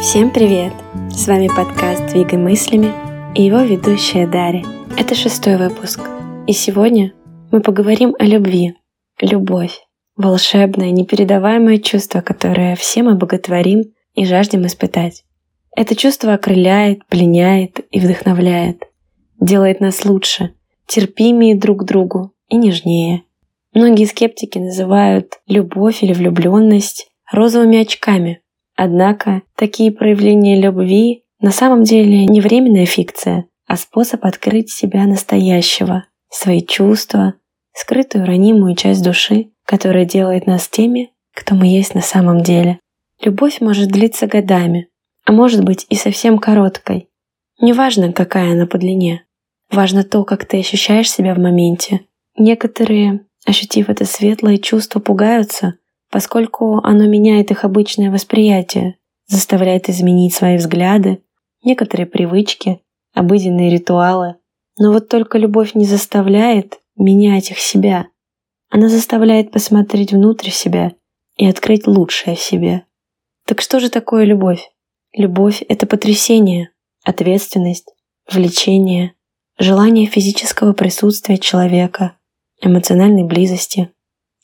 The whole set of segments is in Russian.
Всем привет! С вами подкаст «Двигай мыслями» и его ведущая Дарья. Это шестой выпуск. И сегодня мы поговорим о любви. Любовь – волшебное, непередаваемое чувство, которое все мы боготворим и жаждем испытать. Это чувство окрыляет, пленяет и вдохновляет, делает нас лучше, терпимее друг к другу и нежнее. Многие скептики называют любовь или влюбленность розовыми очками. Однако такие проявления любви на самом деле не временная фикция, а способ открыть себя настоящего, свои чувства, скрытую ранимую часть души, которая делает нас теми, кто мы есть на самом деле. Любовь может длиться годами, а может быть и совсем короткой. Неважно, какая она по длине. Важно то, как ты ощущаешь себя в моменте. Некоторые, ощутив это светлое чувство, пугаются, поскольку оно меняет их обычное восприятие, заставляет изменить свои взгляды, некоторые привычки, обыденные ритуалы. Но вот только любовь не заставляет менять их себя. Она заставляет посмотреть внутрь себя и открыть лучшее в себе. Так что же такое любовь? Любовь — это потрясение, ответственность, влечение, желание физического присутствия человека, эмоциональной близости.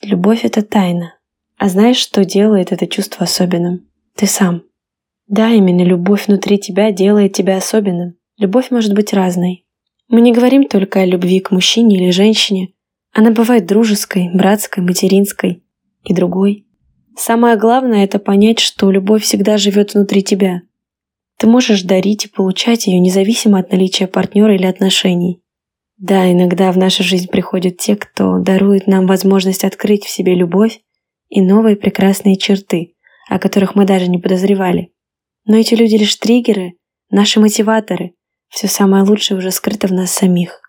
Любовь — это тайна. А знаешь, что делает это чувство особенным? Ты сам. Да, именно любовь внутри тебя делает тебя особенным. Любовь может быть разной. Мы не говорим только о любви к мужчине или женщине. Она бывает дружеской, братской, материнской и другой. Самое главное – это понять, что любовь всегда живет внутри тебя. Ты можешь дарить и получать ее независимо от наличия партнера или отношений. Да, иногда в нашу жизнь приходят те, кто дарует нам возможность открыть в себе любовь и новые прекрасные черты, о которых мы даже не подозревали. Но эти люди лишь триггеры, наши мотиваторы. Все самое лучшее уже скрыто в нас самих.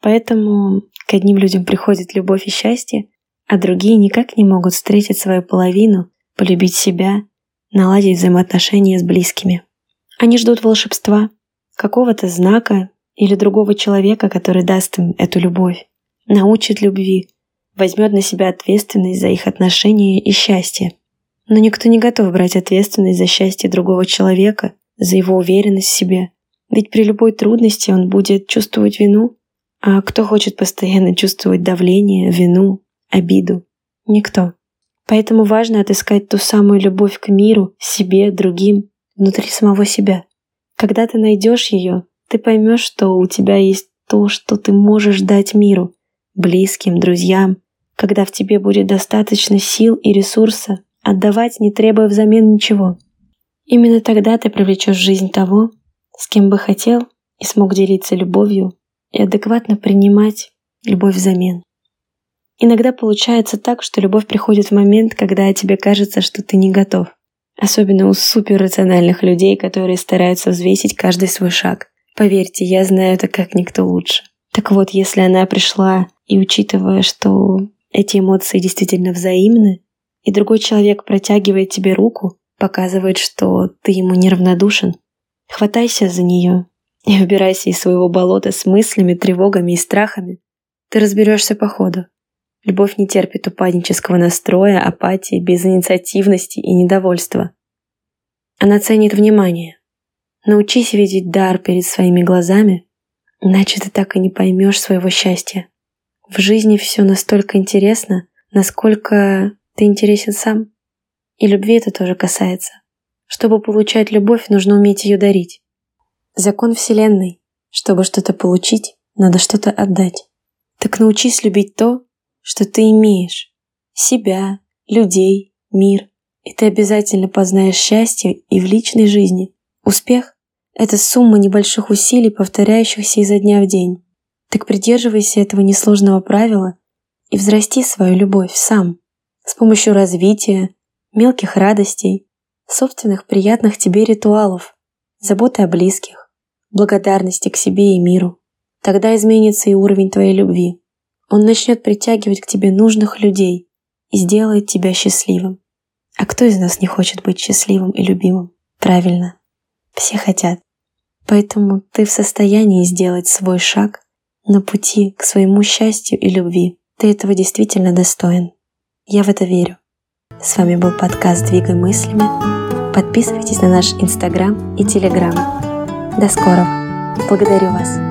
Поэтому к одним людям приходит любовь и счастье, а другие никак не могут встретить свою половину, полюбить себя, наладить взаимоотношения с близкими. Они ждут волшебства, какого-то знака или другого человека, который даст им эту любовь, научит любви, возьмет на себя ответственность за их отношения и счастье. Но никто не готов брать ответственность за счастье другого человека, за его уверенность в себе. Ведь при любой трудности он будет чувствовать вину. А кто хочет постоянно чувствовать давление, вину, обиду? Никто. Поэтому важно отыскать ту самую любовь к миру, себе, другим, внутри самого себя. Когда ты найдешь ее, ты поймешь, что у тебя есть то, что ты можешь дать миру, близким, друзьям, когда в тебе будет достаточно сил и ресурса отдавать, не требуя взамен ничего. Именно тогда ты привлечешь в жизнь того, с кем бы хотел и смог делиться любовью и адекватно принимать любовь взамен. Иногда получается так, что любовь приходит в момент, когда тебе кажется, что ты не готов. Особенно у суперрациональных людей, которые стараются взвесить каждый свой шаг. Поверьте, я знаю это как никто лучше. Так вот, если она пришла и учитывая, что эти эмоции действительно взаимны, и другой человек протягивает тебе руку, показывает, что ты ему неравнодушен, хватайся за нее и выбирайся из своего болота с мыслями, тревогами и страхами. Ты разберешься по ходу. Любовь не терпит упаднического настроя, апатии, безинициативности и недовольства. Она ценит внимание. Научись видеть дар перед своими глазами, иначе ты так и не поймешь своего счастья. В жизни все настолько интересно, насколько ты интересен сам. И любви это тоже касается. Чтобы получать любовь, нужно уметь ее дарить. Закон Вселенной. Чтобы что-то получить, надо что-то отдать. Так научись любить то, что ты имеешь. Себя, людей, мир. И ты обязательно познаешь счастье и в личной жизни. Успех – это сумма небольших усилий, повторяющихся изо дня в день. Так придерживайся этого несложного правила и взрасти свою любовь сам с помощью развития, мелких радостей, собственных приятных тебе ритуалов, заботы о близких, благодарности к себе и миру. Тогда изменится и уровень твоей любви. Он начнет притягивать к тебе нужных людей и сделает тебя счастливым. А кто из нас не хочет быть счастливым и любимым? Правильно, все хотят. Поэтому ты в состоянии сделать свой шаг на пути к своему счастью и любви. Ты этого действительно достоин. Я в это верю. С вами был подкаст «Двигай мыслями». Подписывайтесь на наш Инстаграм и Телеграм. До скорого. Благодарю вас.